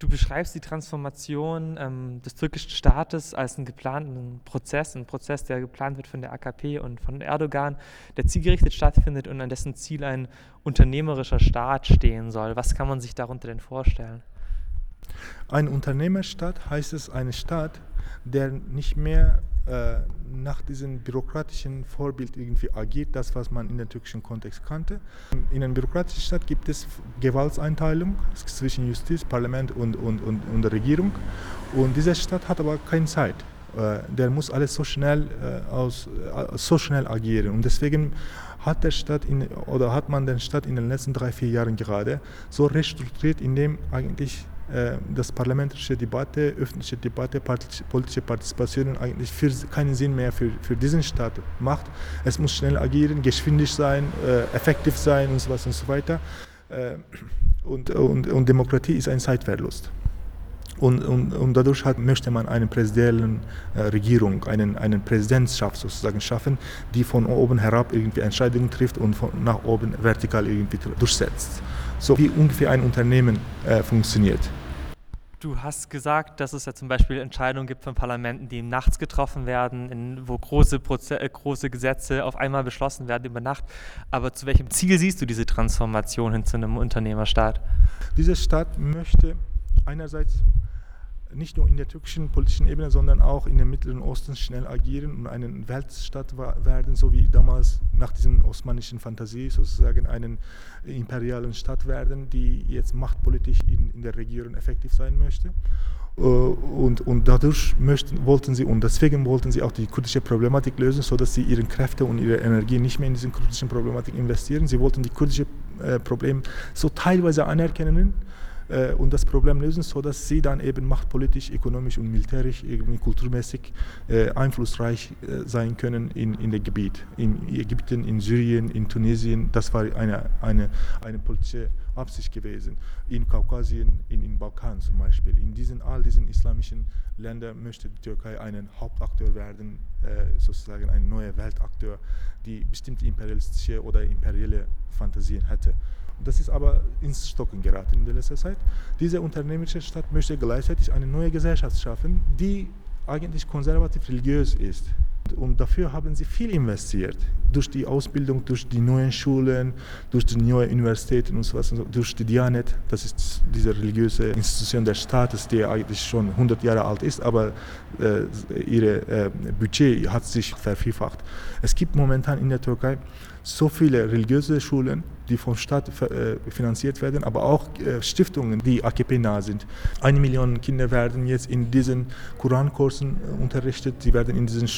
Du beschreibst die Transformation ähm, des türkischen Staates als einen geplanten Prozess, ein Prozess, der geplant wird von der AKP und von Erdogan, der zielgerichtet stattfindet und an dessen Ziel ein unternehmerischer Staat stehen soll. Was kann man sich darunter denn vorstellen? Ein Unternehmerstaat heißt es eine Staat, der nicht mehr äh, nach diesem bürokratischen Vorbild irgendwie agiert, das, was man in dem türkischen Kontext kannte. In einer bürokratischen Staat gibt es Gewalteinteilung zwischen Justiz, Parlament und, und, und, und der Regierung. Und diese Staat hat aber keine Zeit. Äh, der muss alles so schnell, äh, aus, so schnell agieren. Und deswegen hat der Staat in, oder hat man den Staat in den letzten drei, vier Jahren gerade so restrukturiert, indem eigentlich äh, das parlamentarische Debatte, öffentliche Debatte, politische Partizipation eigentlich für, keinen Sinn mehr für, für diesen Staat macht. Es muss schnell agieren, geschwindig sein, äh, effektiv sein und so, was und so weiter. Äh, und, und, und Demokratie ist ein Zeitverlust. Und, und, und, dadurch hat, möchte man eine präsidielle äh, Regierung, einen, einen Präsidentschaft sozusagen schaffen, die von oben herab irgendwie Entscheidungen trifft und von nach oben vertikal irgendwie durchsetzt. So wie ungefähr ein Unternehmen äh, funktioniert. Du hast gesagt, dass es ja zum Beispiel Entscheidungen gibt von Parlamenten, die nachts getroffen werden, in, wo große, Proze äh, große Gesetze auf einmal beschlossen werden über Nacht. Aber zu welchem Ziel siehst du diese Transformation hin zu einem Unternehmerstaat? Dieser Staat möchte einerseits nicht nur in der türkischen politischen Ebene, sondern auch in dem Mittleren Osten schnell agieren und eine Weltstadt werden, so wie damals nach diesen osmanischen Fantasie sozusagen einen imperialen Stadt werden, die jetzt machtpolitisch in, in der Region effektiv sein möchte. Äh, und, und dadurch möchten, wollten sie, und deswegen wollten sie auch die kurdische Problematik lösen, sodass sie ihre Kräfte und ihre Energie nicht mehr in diese kurdische Problematik investieren. Sie wollten die kurdische äh, Problem so teilweise anerkennen, äh, und das Problem lösen, sodass sie dann eben machtpolitisch, ökonomisch und militärisch, irgendwie kulturmäßig äh, einflussreich äh, sein können in, in dem Gebiet. In Ägypten, in Syrien, in Tunesien, das war eine, eine, eine politische Absicht gewesen. In Kaukasien, in, in Balkan zum Beispiel. In diesen, all diesen islamischen Ländern möchte die Türkei einen Hauptakteur werden, äh, sozusagen ein neuer Weltakteur, die bestimmte imperialistische oder imperiale Fantasien hätte. Das ist aber ins Stocken geraten in der letzten Zeit. Diese unternehmerische Stadt möchte gleichzeitig eine neue Gesellschaft schaffen, die eigentlich konservativ religiös ist. Und dafür haben sie viel investiert. Durch die Ausbildung, durch die neuen Schulen, durch die neuen Universitäten und so was, durch die Dianet, das ist diese religiöse Institution des Staates, die eigentlich schon 100 Jahre alt ist, aber äh, ihr äh, Budget hat sich vervielfacht. Es gibt momentan in der Türkei so viele religiöse Schulen, die vom Staat äh, finanziert werden, aber auch äh, Stiftungen, die AKP-nah sind. Eine Million Kinder werden jetzt in diesen Korankursen äh, unterrichtet, sie werden in diesen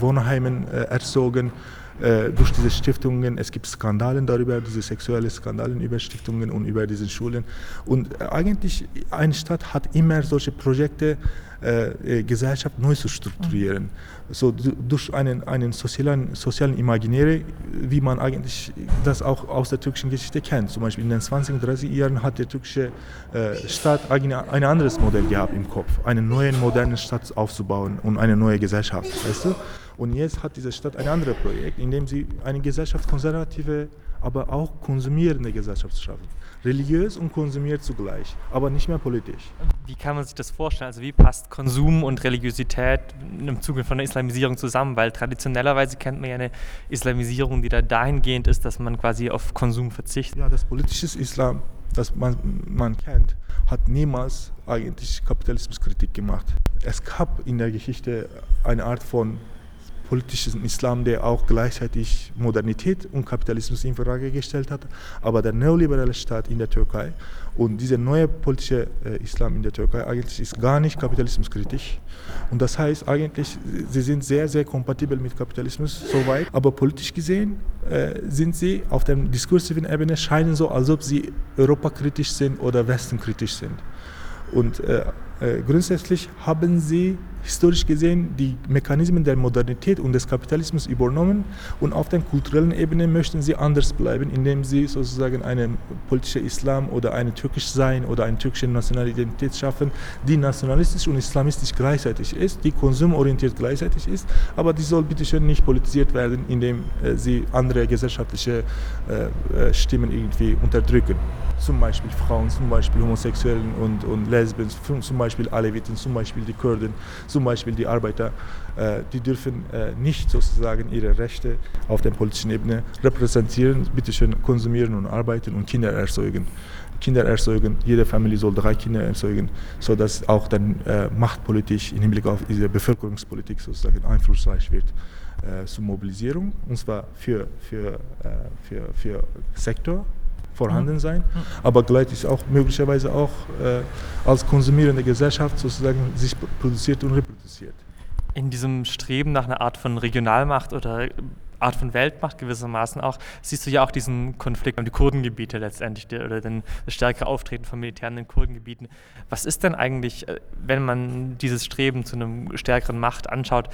Wohnheimen erzogen durch diese Stiftungen. Es gibt Skandale darüber, diese sexuellen Skandale über Stiftungen und über diese Schulen. Und eigentlich eine Stadt hat immer solche Projekte, äh, Gesellschaft neu zu strukturieren. So durch einen, einen sozialen, sozialen Imaginäre, wie man eigentlich das auch aus der türkischen Geschichte kennt. Zum Beispiel in den 20, 30 Jahren hat der türkische äh, Staat ein, anderes Modell gehabt im Kopf, einen neuen, modernen Staat aufzubauen und eine neue Gesellschaft. Weißt du? Und jetzt hat diese Stadt ein anderes Projekt, in dem sie eine Gesellschaft konservative, aber auch konsumierende Gesellschaft schaffen. Religiös und konsumiert zugleich, aber nicht mehr politisch. Wie kann man sich das vorstellen? Also wie passt Konsum und Religiosität im Zuge von der Islamisierung zusammen? Weil traditionellerweise kennt man ja eine Islamisierung, die da dahingehend ist, dass man quasi auf Konsum verzichtet. Ja, das politische Islam, das man, man kennt, hat niemals eigentlich Kapitalismuskritik gemacht. Es gab in der Geschichte eine Art von politischen Islam, der auch gleichzeitig Modernität und Kapitalismus in Frage gestellt hat. Aber der neoliberale Staat in der Türkei und dieser neue politische äh, Islam in der Türkei eigentlich ist gar nicht kapitalismuskritisch. Und das heißt eigentlich, sie sind sehr, sehr kompatibel mit Kapitalismus soweit. Aber politisch gesehen äh, sind sie auf der diskursiven Ebene scheinen so, als ob sie europakritisch sind oder westenkritisch sind. Und äh, grundsätzlich haben sie historisch gesehen die Mechanismen der Modernität und des Kapitalismus übernommen und auf der kulturellen Ebene möchten sie anders bleiben, indem sie sozusagen einen politischen Islam oder ein türkisch Sein oder eine türkische nationale Identität schaffen, die nationalistisch und islamistisch gleichzeitig ist, die konsumorientiert gleichzeitig ist, aber die soll bitte schön nicht politisiert werden, indem äh, sie andere gesellschaftliche äh, äh Stimmen irgendwie unterdrücken. Zum Beispiel Frauen, zum Beispiel Homosexuellen und, und Lesben, zum Beispiel Aleviten, zum Beispiel die Kurden, zum Beispiel die Arbeiter, äh, die dürfen äh, nicht sozusagen ihre Rechte auf der politischen Ebene repräsentieren, bitteschön konsumieren und arbeiten und Kinder erzeugen. Kinder erzeugen, jede Familie soll drei Kinder erzeugen, sodass auch dann äh, machtpolitisch im Hinblick auf diese Bevölkerungspolitik sozusagen einflussreich wird zur Mobilisierung, und zwar für, für, für, für Sektor, vorhanden sein, aber gleichzeitig auch möglicherweise auch äh, als konsumierende Gesellschaft sozusagen sich produziert und reproduziert. In diesem Streben nach einer Art von Regionalmacht oder Art von Weltmacht gewissermaßen auch, siehst du ja auch diesen Konflikt um die Kurdengebiete letztendlich oder den, das stärkere Auftreten von Militären in den Kurdengebieten. Was ist denn eigentlich, äh, wenn man dieses Streben zu einer stärkeren Macht anschaut,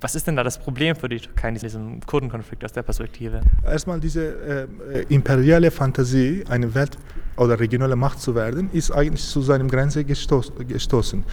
was ist denn da das Problem für die Türkei in diesem Kurdenkonflikt aus der Perspektive? Erstmal diese äh, imperiale Fantasie, eine Welt oder regionale Macht zu werden, ist eigentlich zu seinem Grenze gestoß, gestoßen.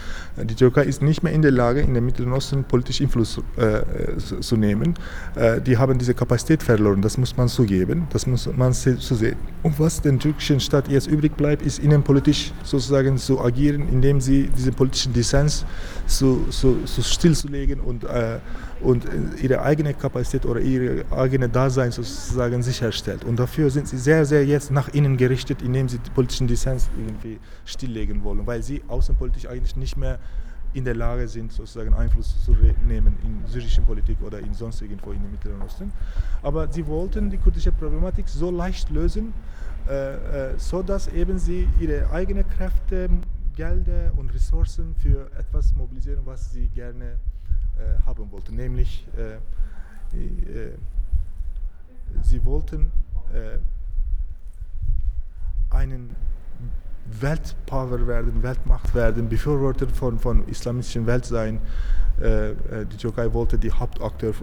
Die Türkei ist nicht mehr in der Lage, in den Mittleren Osten politisch Einfluss äh, zu nehmen. Äh, die haben diese Kapazität verloren, das muss man zugeben, das muss man zu sehen. Und was den türkischen Staat jetzt übrig bleibt, ist innenpolitisch sozusagen zu agieren, indem sie diesen politischen Dissens zu, zu, zu stillzulegen und äh, und ihre eigene Kapazität oder ihre eigene Dasein sozusagen sicherstellt. Und dafür sind sie sehr, sehr jetzt nach innen gerichtet, indem sie die politischen Dissens irgendwie stilllegen wollen, weil sie außenpolitisch eigentlich nicht mehr in der Lage sind, sozusagen Einfluss zu nehmen in syrischen Politik oder in sonst irgendwo in den Mittleren Osten. Aber sie wollten die kurdische Problematik so leicht lösen, äh, äh, so dass eben sie ihre eigenen Kräfte, Gelder und Ressourcen für etwas mobilisieren, was sie gerne äh, haben wollten, nämlich äh, äh, sie wollten einen Weltpower werden, Weltmacht werden, Befürworter von, von islamistischen Welt sein. die Türkei wollte die Hauptakteur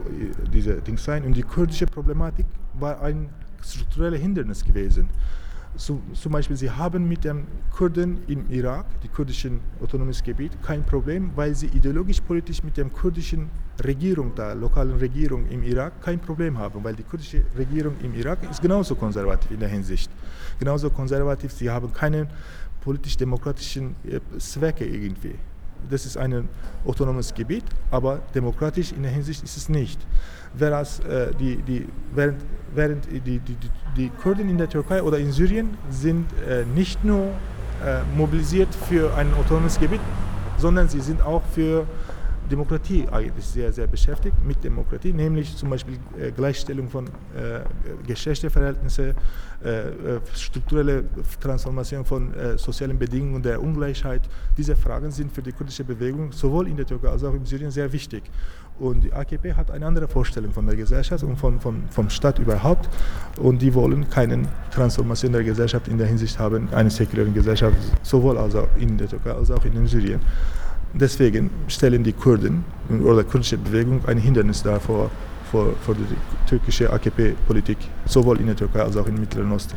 dieser Ding sein. Und die kurdische Problematik war ein strukturelles Hindernis gewesen zum Beispiel, sie haben mit den Kurden im Irak, die kurdischen autonomes Gebiet, kein Problem, weil sie ideologisch politisch mit der kurdischen Regierung, der lokalen Regierung im Irak, kein Problem haben, weil die kurdische Regierung im Irak ist genauso konservativ in der Hinsicht. Genauso konservativ, sie haben keine politisch-demokratischen äh, Zwecke irgendwie. Das ist ein autonomes Gebiet, aber demokratisch in der Hinsicht ist es nicht. Whereas äh, die, die, während, während die, die, die, Kurden in der Türkei oder in Syrien sind äh, nicht nur äh, mobilisiert für ein autonomes Gebiet, sondern sie sind auch für Demokratie eigentlich sehr, sehr beschäftigt, mit Demokratie, nämlich zum Beispiel äh, Gleichstellung von äh, Geschlechterverhältnissen, äh, strukturelle Transformation von sozialen Bedingungen der Ungleichheit. Diese Fragen sind für die kurdische Bewegung sowohl in der Türkei als auch in Syrien sehr wichtig. Und die AKP hat eine andere Vorstellung von der Gesellschaft und von, von, vom Staat überhaupt. Und die wollen keine Transformation der Gesellschaft in der Hinsicht haben, eine säkulare Gesellschaft, sowohl also in der Türkei als auch in Syrien. Deswegen stellen die Kurden oder die kurdische Bewegung ein Hindernis dar vor die türkische AKP-Politik, sowohl in der Türkei als auch im Mittleren Osten.